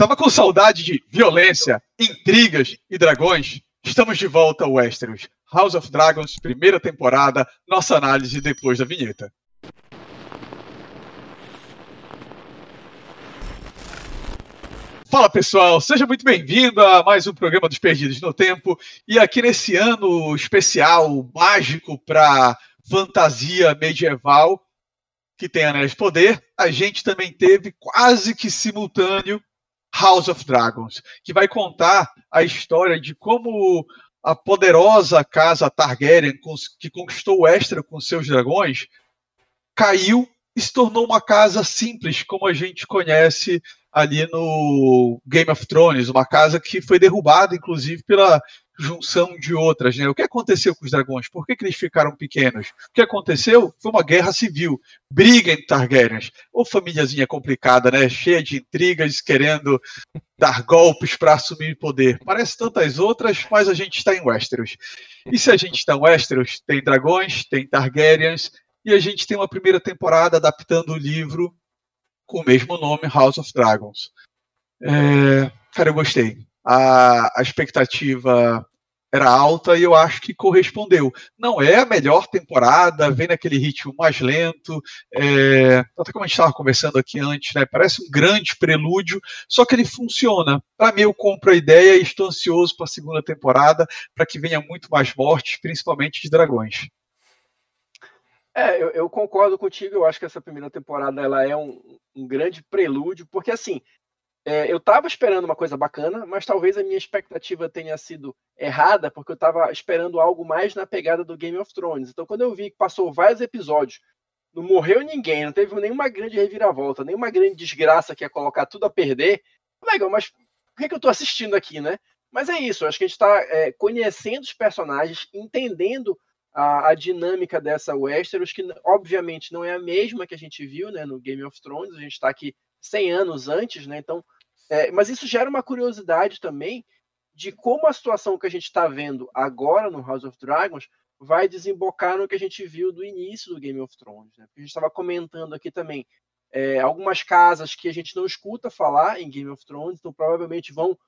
Tava com saudade de violência, intrigas e dragões? Estamos de volta ao Westeros. House of Dragons, primeira temporada, nossa análise depois da vinheta. Fala pessoal, seja muito bem-vindo a mais um programa dos Perdidos no Tempo. E aqui nesse ano especial, mágico para fantasia medieval, que tem Anéis de Poder, a gente também teve quase que simultâneo House of Dragons, que vai contar a história de como a poderosa casa Targaryen, que conquistou o Extra com seus dragões, caiu e se tornou uma casa simples, como a gente conhece ali no Game of Thrones, uma casa que foi derrubada, inclusive, pela junção de outras. Né? O que aconteceu com os dragões? Por que, que, eles ficaram pequenos? O que aconteceu foi uma guerra civil, briga entre Targaryens. Ou famíliazinha complicada, né? cheia de intrigas, querendo dar golpes para assumir poder. Parece tantas outras, mas a gente está em Westeros. E se a gente está em Westeros, tem dragões, tem Targaryens, e a gente tem uma primeira temporada adaptando o livro com o mesmo nome, House of Dragons. É, cara, eu gostei. A, a expectativa era alta e eu acho que correspondeu. Não é a melhor temporada, vem naquele ritmo mais lento, é, até como a gente estava conversando aqui antes, né, parece um grande prelúdio, só que ele funciona. Para mim, eu compro a ideia e estou ansioso para a segunda temporada, para que venha muito mais mortes, principalmente de dragões. É, eu, eu, concordo contigo. Eu acho que essa primeira temporada ela é um, um grande prelúdio, porque assim, é, eu estava esperando uma coisa bacana, mas talvez a minha expectativa tenha sido errada, porque eu estava esperando algo mais na pegada do Game of Thrones. Então, quando eu vi que passou vários episódios, não morreu ninguém, não teve nenhuma grande reviravolta, nenhuma grande desgraça que ia colocar tudo a perder, legal, mas por que, que eu estou assistindo aqui, né? Mas é isso, acho que a gente está é, conhecendo os personagens, entendendo a, a, dinâmica dessa Westeros, que obviamente não é a mesma que a gente viu né, no Game of Thrones, a gente está aqui 100 anos antes, né? Então, é, mas isso gera uma curiosidade também de como a situação que a gente está vendo agora no House of Dragons vai desembocar no que a gente viu do início do Game of Thrones. Né? A gente estava comentando aqui também é, algumas casas que a gente não escuta falar em Game of Thrones, então provavelmente vão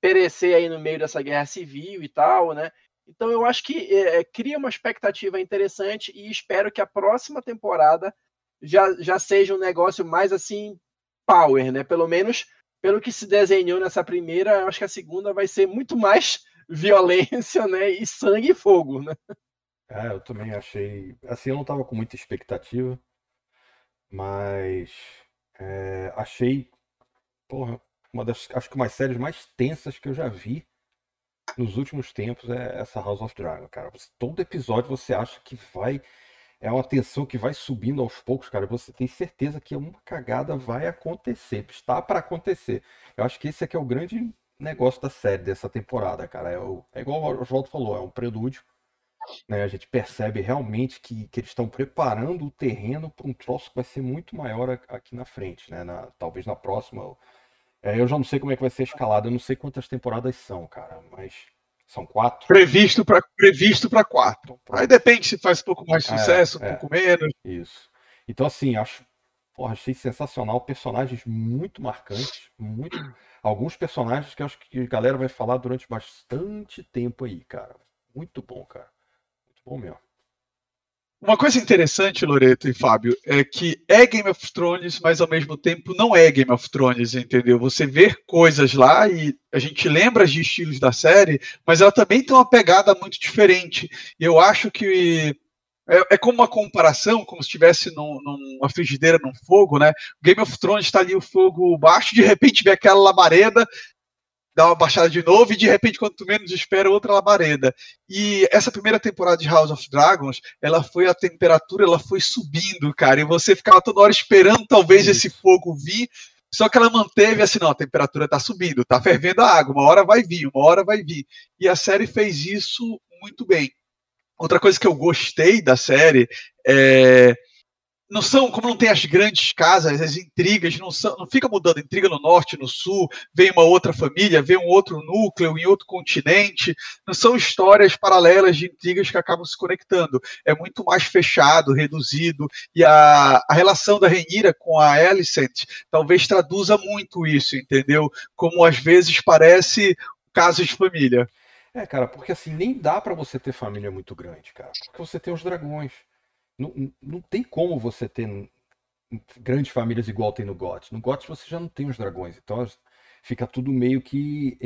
perecer aí no meio dessa guerra civil e tal, né? Então eu acho que é, cria uma expectativa interessante e espero que a próxima temporada já, já seja um negócio mais assim power, né? Pelo menos pelo que se desenhou nessa primeira, acho que a segunda vai ser muito mais violência, né? E sangue e fogo, né? É, eu também achei. Assim, eu não estava com muita expectativa, mas é, achei, porra, uma das, acho que umas séries mais tensas que eu já vi nos últimos tempos é essa House of Dragon, cara. Todo episódio você acha que vai. É uma tensão que vai subindo aos poucos, cara. Você tem certeza que uma cagada vai acontecer. Está para acontecer. Eu acho que esse aqui é o grande negócio da série dessa temporada, cara. É, o, é igual o Oswaldo falou, é um prelúdio. Né? A gente percebe realmente que, que eles estão preparando o terreno para um troço que vai ser muito maior aqui na frente, né? Na, talvez na próxima é, eu já não sei como é que vai ser escalado, eu não sei quantas temporadas são, cara, mas são quatro. Previsto para previsto quatro. Aí depende se faz um pouco mais é, sucesso, é, um pouco menos. Isso. Então, assim, acho. Porra, achei sensacional. Personagens muito marcantes. Muito. Alguns personagens que acho que a galera vai falar durante bastante tempo aí, cara. Muito bom, cara. Muito bom mesmo. Uma coisa interessante, Loreto e Fábio, é que é Game of Thrones, mas ao mesmo tempo não é Game of Thrones, entendeu? Você vê coisas lá e a gente lembra de estilos da série, mas ela também tem uma pegada muito diferente. Eu acho que é, é como uma comparação, como se estivesse num, numa frigideira num fogo, né? Game of Thrones está ali o fogo baixo, de repente vê aquela labareda, dá uma baixada de novo e de repente, quando tu menos espera, outra labareda. E essa primeira temporada de House of Dragons, ela foi a temperatura, ela foi subindo, cara, e você ficava toda hora esperando talvez Isso. esse fogo vir, só que ela manteve assim, não, a temperatura tá subindo, tá fervendo a água, uma hora vai vir, uma hora vai vir. E a série fez isso muito bem. Outra coisa que eu gostei da série é não são, como não tem as grandes casas, as intrigas, não, são, não fica mudando intriga no norte, no sul, vem uma outra família, vem um outro núcleo em outro continente, não são histórias paralelas de intrigas que acabam se conectando. É muito mais fechado, reduzido, e a, a relação da Renira com a Alicent talvez traduza muito isso, entendeu? Como às vezes parece casos de família. É, cara, porque assim, nem dá para você ter família muito grande, cara, porque você tem os dragões. Não, não tem como você ter grandes famílias igual tem no GOT. No GOT você já não tem os dragões, então fica tudo meio que,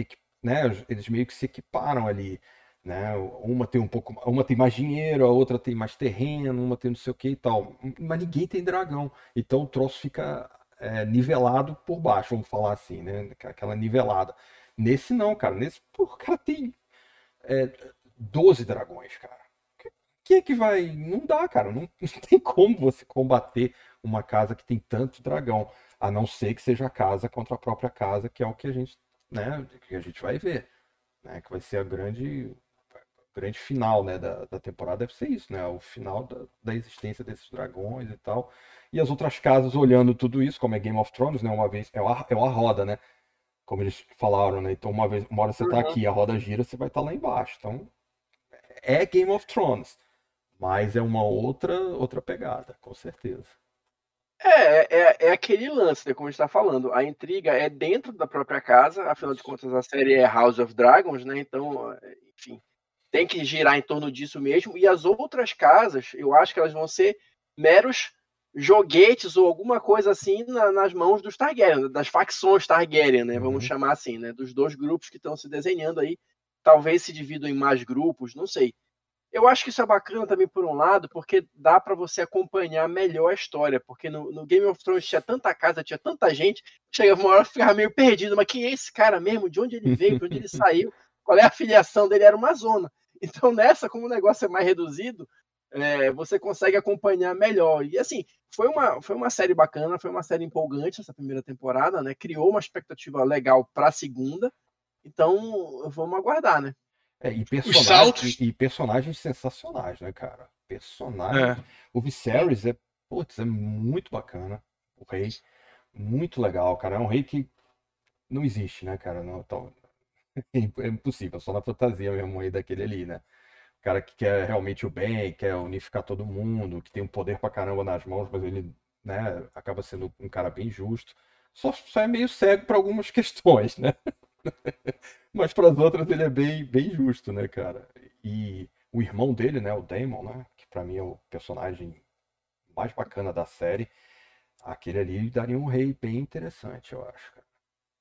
né, eles meio que se equiparam ali, né? Uma tem um pouco, uma tem mais dinheiro, a outra tem mais terreno, uma tem não sei o que e tal, mas ninguém tem dragão. Então o troço fica é, nivelado por baixo, vamos falar assim, né? Aquela nivelada. Nesse não, cara. Nesse, o cara tem é, 12 dragões, cara que é que vai. Não dá, cara. Não, não, tem como você combater uma casa que tem tanto dragão. A não ser que seja a casa contra a própria casa, que é o que a gente, né, que a gente vai ver. Né, que vai ser a grande. grande final né, da, da temporada deve ser isso, né? O final da, da existência desses dragões e tal. E as outras casas olhando tudo isso, como é Game of Thrones, né? Uma vez. É a, é a roda, né? Como eles falaram, né? Então, uma vez, uma hora você tá uhum. aqui, a roda gira, você vai estar tá lá embaixo. Então, é Game of Thrones. Mas é uma outra outra pegada, com certeza. É, é, é aquele lance, né, como a gente está falando. A intriga é dentro da própria casa, afinal de contas a série é House of Dragons, né? Então, enfim, tem que girar em torno disso mesmo. E as outras casas, eu acho que elas vão ser meros joguetes ou alguma coisa assim na, nas mãos dos Targaryen, das facções Targaryen, né? Vamos uhum. chamar assim, né? Dos dois grupos que estão se desenhando aí. Talvez se dividam em mais grupos, não sei. Eu acho que isso é bacana também por um lado, porque dá para você acompanhar melhor a história, porque no, no, Game of Thrones tinha tanta casa, tinha tanta gente, chegava uma hora ficava meio perdido, mas quem é esse cara mesmo? De onde ele veio? De onde ele saiu? Qual é a filiação dele? Era uma zona. Então nessa, como o negócio é mais reduzido, é, você consegue acompanhar melhor. E assim, foi uma, foi uma série bacana, foi uma série empolgante essa primeira temporada, né? Criou uma expectativa legal para a segunda. Então, vamos aguardar, né? É, e, personagens, e, personagens sensacionais, né, cara? Personagem. É. O Viserys é, putz, é muito bacana. O rei. Muito legal, cara. É um rei que não existe, né, cara? Não, então, é impossível, só na fantasia mesmo aí daquele ali, né? O cara que quer realmente o bem, quer unificar todo mundo, que tem um poder pra caramba nas mãos, mas ele, né, acaba sendo um cara bem justo. Só, só é meio cego para algumas questões, né? Mas para as outras ele é bem, bem justo, né, cara? E o irmão dele, né, o Damon, né, que para mim é o personagem mais bacana da série, aquele ali daria um rei bem interessante, eu acho, cara.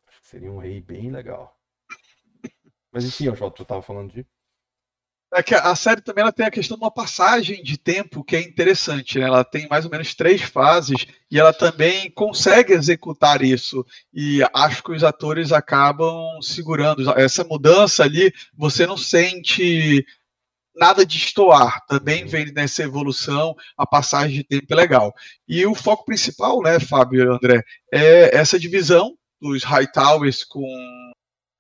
Acho que seria um rei bem legal. Mas enfim, Jota, tu tava falando de é que a série também ela tem a questão de uma passagem de tempo que é interessante, né? Ela tem mais ou menos três fases e ela também consegue executar isso. E acho que os atores acabam segurando essa mudança ali. Você não sente nada de estoar. Também vem nessa evolução a passagem de tempo é legal. E o foco principal, né, Fábio e André, é essa divisão dos Hightowers com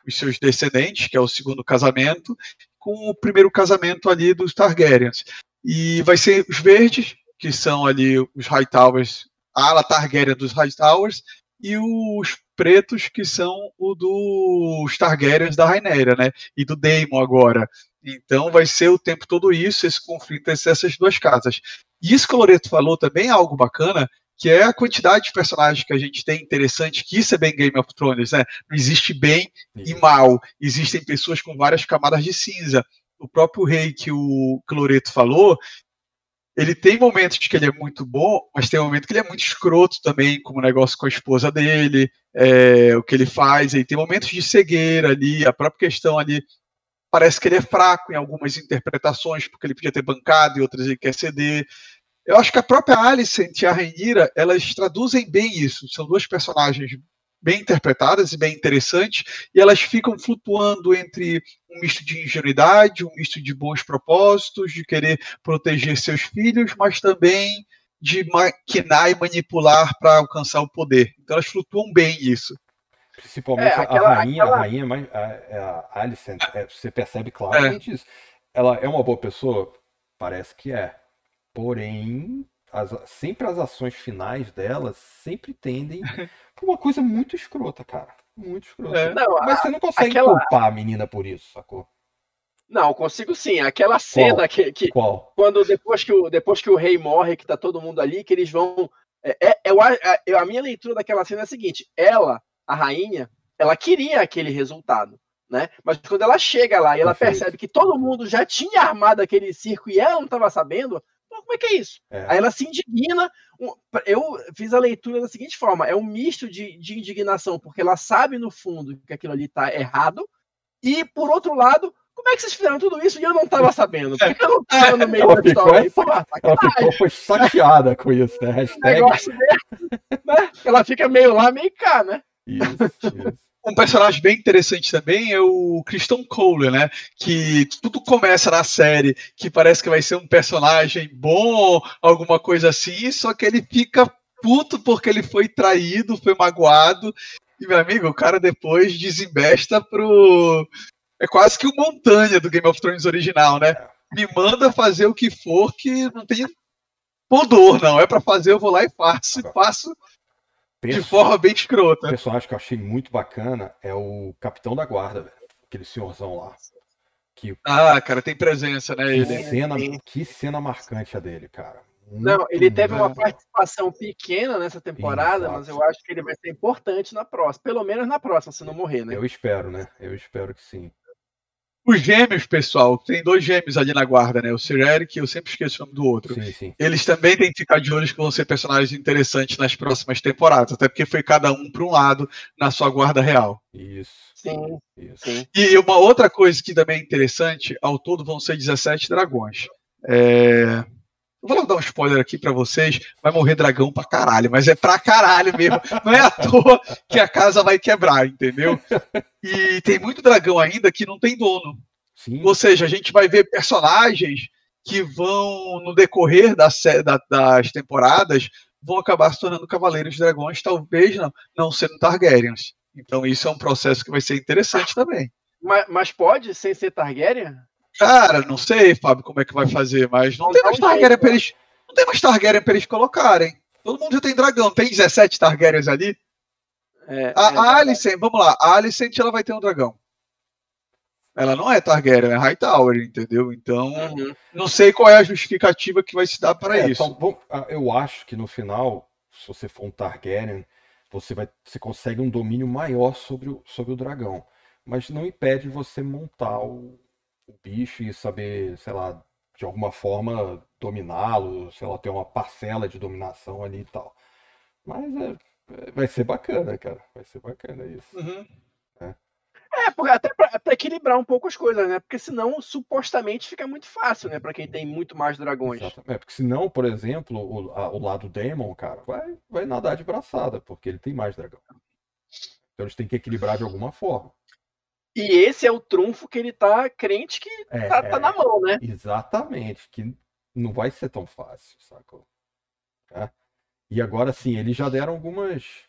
os seus descendentes, que é o segundo casamento, com o primeiro casamento ali dos Targaryens. E vai ser os verdes, que são ali os Hightowers, a ala Targaryen dos Hightowers, e os pretos, que são o dos Targaryens da Rhaenyra, né? E do Daemon agora. Então vai ser o tempo todo isso, esse conflito entre essas duas casas. E isso que o Loreto falou também é algo bacana, que é a quantidade de personagens que a gente tem interessante, que isso é bem Game of Thrones, né? Não existe bem e mal, existem pessoas com várias camadas de cinza. O próprio rei que o Cloreto falou, ele tem momentos que ele é muito bom, mas tem momentos que ele é muito escroto também, como o negócio com a esposa dele, é, o que ele faz, e tem momentos de cegueira ali, a própria questão ali, parece que ele é fraco em algumas interpretações, porque ele podia ter bancado e outras ele quer ceder. Eu acho que a própria Alicent e a Rainira, elas traduzem bem isso. São duas personagens bem interpretadas e bem interessantes, e elas ficam flutuando entre um misto de ingenuidade, um misto de bons propósitos, de querer proteger seus filhos, mas também de maquinar e manipular para alcançar o poder. Então elas flutuam bem isso. Principalmente é, aquela, a rainha, aquela... a rainha, a, é a Alicent, é, você percebe claramente é. isso. Ela é uma boa pessoa? Parece que é. Porém, as, sempre as ações finais delas sempre tendem pra uma coisa muito escrota, cara. Muito escrota. É. Não, Mas você não consegue aquela- culpar a menina por isso, sacou? não, consigo sim. Aquela cena que, que Qual? quando depois que, o, depois que o rei morre, que tá todo mundo ali, que eles vão. É, é- a- a- eu- a minha leitura daquela cena é a seguinte: ela, a rainha, ela queria aquele resultado. Né? Mas quando ela chega lá e ela Perfeito. percebe que todo mundo já tinha armado aquele circo e ela não estava sabendo, como é que é isso? É. Aí ela se indigna. Eu fiz a leitura da seguinte forma: é um misto de, de indignação, porque ela sabe no fundo que aquilo ali tá errado, e por outro lado, como é que vocês fizeram tudo isso e eu não tava sabendo? Porque eu não tava no meio Ela da ficou história. essa- Pô, Ela ficou foi chateada com isso, né? Hashtag negócio desse, né? Ela fica meio lá, meio cá, né? isso, isso. Um personagem bem interessante também é o Christian Cole, né? Que tudo começa na série que parece que vai ser um personagem bom, alguma coisa assim, só que ele fica puto porque ele foi traído, foi magoado. E, meu amigo, o cara depois desembesta pro. É quase que o Montanha do Game of Thrones original, né? Me manda fazer o que for que não tem pudor, não. É pra fazer, eu vou lá e faço. E faço de forma bem O escrota. personagem que eu achei muito bacana é o Capitão da Guarda, velho. Aquele senhorzão lá. Que, Ah, cara, tem presença, né? que Ele. cena, sim. que cena marcante a dele, cara. Não, Muito ele teve uma participação pequena nessa temporada, Exato. mas eu acho que ele vai ser importante na próxima. Pelo menos na próxima, se não morrer, né? Eu espero, né? Eu espero que sim. Os gêmeos, pessoal, tem dois gêmeos ali na guarda, né? O Sir Eric, eu sempre esqueço o nome do outro. Sim, sim. Eles também têm que ficar de olho que vão ser personagens interessantes nas próximas temporadas, até porque foi cada um para um lado na sua guarda real. Isso. Sim, Isso. sim. E uma outra coisa que também é interessante, ao todo vão ser 17 dragões. É... Eu vou logo dar um spoiler aqui pra vocês, vai morrer dragão pra caralho, mas é pra caralho mesmo. Não é à toa que a casa vai quebrar, entendeu? E tem muito dragão ainda que não tem dono. Sim. Ou seja, a gente vai ver personagens que vão, no decorrer da da- das temporadas, vão acabar se tornando Cavaleiros de Dragões, talvez não, não sendo Targaryens. Então isso é um processo que vai ser interessante também. Mas, mas pode, sem ser Targaryen? Cara, não sei, Fábio, como é que vai fazer, mas não Não tem mais Targaryen pra eles. Não tem mais Targaryen pra eles colocarem. Todo mundo já tem dragão, tem 17 Targaryens ali. É, A, é, a Alicent, vamos lá, a Alicent ela vai ter um dragão. Ela não é Targaryen, é Hightower, entendeu? Então, Uhum. não sei qual é a justificativa que vai se dar para É, isso. então, bom, ah, eu acho que no final, se você for um Targaryen, você vai, você consegue um domínio maior sobre o, sobre o dragão. Mas não impede você montar o, o bicho e saber, sei lá, de alguma forma dominá-lo, sei lá, ter uma parcela de dominação ali e tal. Mas é, é- vai ser bacana, cara. Vai ser bacana isso. Uhum. É, porque até pra equilibrar um pouco as coisas, né? Porque senão, supostamente, fica muito fácil, né? Pra quem tem muito mais dragões. Exatamente. É, porque senão, por exemplo, o, a- o lado Daemon, cara, vai, vai nadar de braçada, porque ele tem mais dragão. Então eles têm que equilibrar de alguma forma. E esse é o trunfo que ele tá crente que É, tá, tá é, na mão, né? Exatamente, que não vai ser tão fácil, sacou? Tá? E agora sim, eles já deram algumas.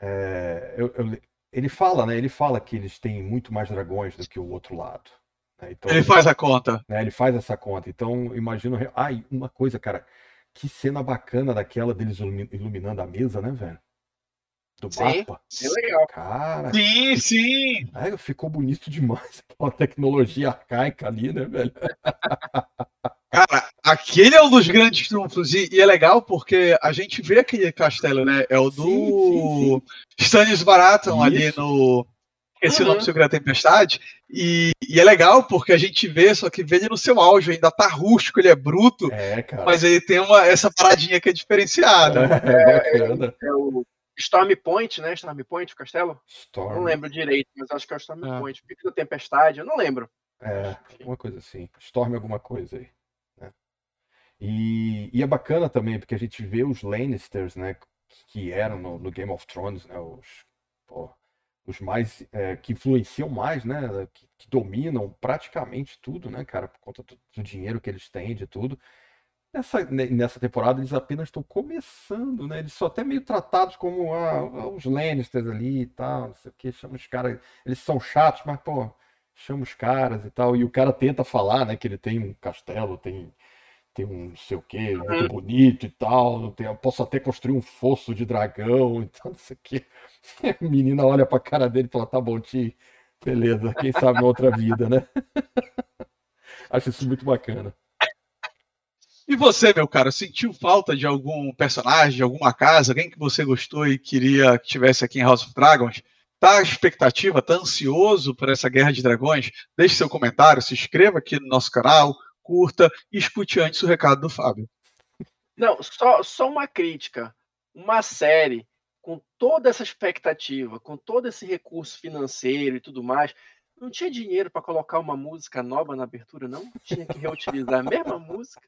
é, eu- eu- ele fala, né? Ele fala que eles têm muito mais dragões do que o outro lado. né? Então, Ele faz a conta. né, ele faz essa conta. Então, imagino. Ai, uma coisa, cara. Que cena bacana daquela deles ilumi- iluminando a mesa, né, velho? Do Sim. mapa. É legal. Cara, Sim, sim. ai, ficou bonito demais aquela tecnologia arcaica ali, né, velho? Cara, aquele é um dos grandes trunfos. E, e é legal porque a gente vê aquele castelo, né? É o do sim, Stannis Baratheon ali Isso. no. Nome Uhum. do Segredo da Tempestade. E, e é legal porque a gente vê, só que vê ele no seu auge, ainda tá rústico, ele é bruto, É, cara. mas ele tem uma, essa paradinha que é diferenciada. É, bacana. É o Storm Point, né? Storm Point, o castelo? Storm. Não lembro direito, mas acho que é o Storm Ah. Point. Pico da Tempestade, eu não lembro. É, alguma coisa assim. Storm alguma coisa aí. né? E, e é bacana também, porque a gente vê os Lannisters, né? Que eram no, no Game of Thrones, né? Os, pô, os mais. é, que influenciam mais, né? Que, que dominam praticamente tudo, né, cara? Por conta do, do dinheiro que eles têm, de tudo. Nessa, ne- nessa temporada eles apenas estão começando, né? Eles são até meio tratados como ah, os Lannisters ali e tal, não sei o que, chama os caras. Eles são chatos, mas, pô, chama os caras e tal. E o cara tenta falar, né, que ele tem um castelo, tem, tem um não sei o que, muito bonito e tal, tem, posso até construir um fosso de dragão, então não sei o que. A menina olha pra cara dele e fala, tá bom, Ti, beleza, quem sabe uma outra vida, né? Acho isso muito bacana. E você, meu cara, sentiu falta de algum personagem, de alguma casa, alguém que você gostou e queria que tivesse aqui em House of Dragons? Tá expectativa, tá ansioso por essa Guerra de Dragões? Deixe seu comentário, se inscreva aqui no nosso canal, curta e escute antes o recado do Fábio. Não, só, só uma crítica. Uma série com toda essa expectativa, com todo esse recurso financeiro e tudo mais, não tinha dinheiro para colocar uma música nova na abertura, não? Tinha que reutilizar a mesma música.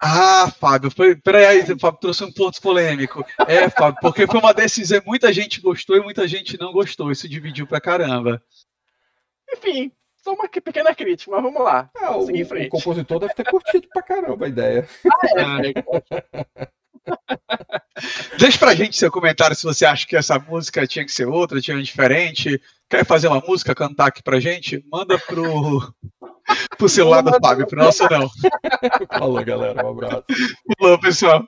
Ah, Fábio, foi, peraí, Fábio trouxe um ponto polêmico. É, Fábio, porque foi uma decisão, muita gente gostou e muita gente não gostou. Isso dividiu pra caramba. Enfim, só uma pequena crítica, mas vamos lá. Ah, o, o, compositor deve ter curtido pra caramba a ideia. Ah, é. Deixa pra gente seu comentário se você acha que essa música tinha que ser outra, tinha diferente. Quer fazer uma música, cantar aqui pra gente? Manda pro, pro celular do Fábio, pro nosso não. Falou, galera. Um abraço. Falou, pessoal.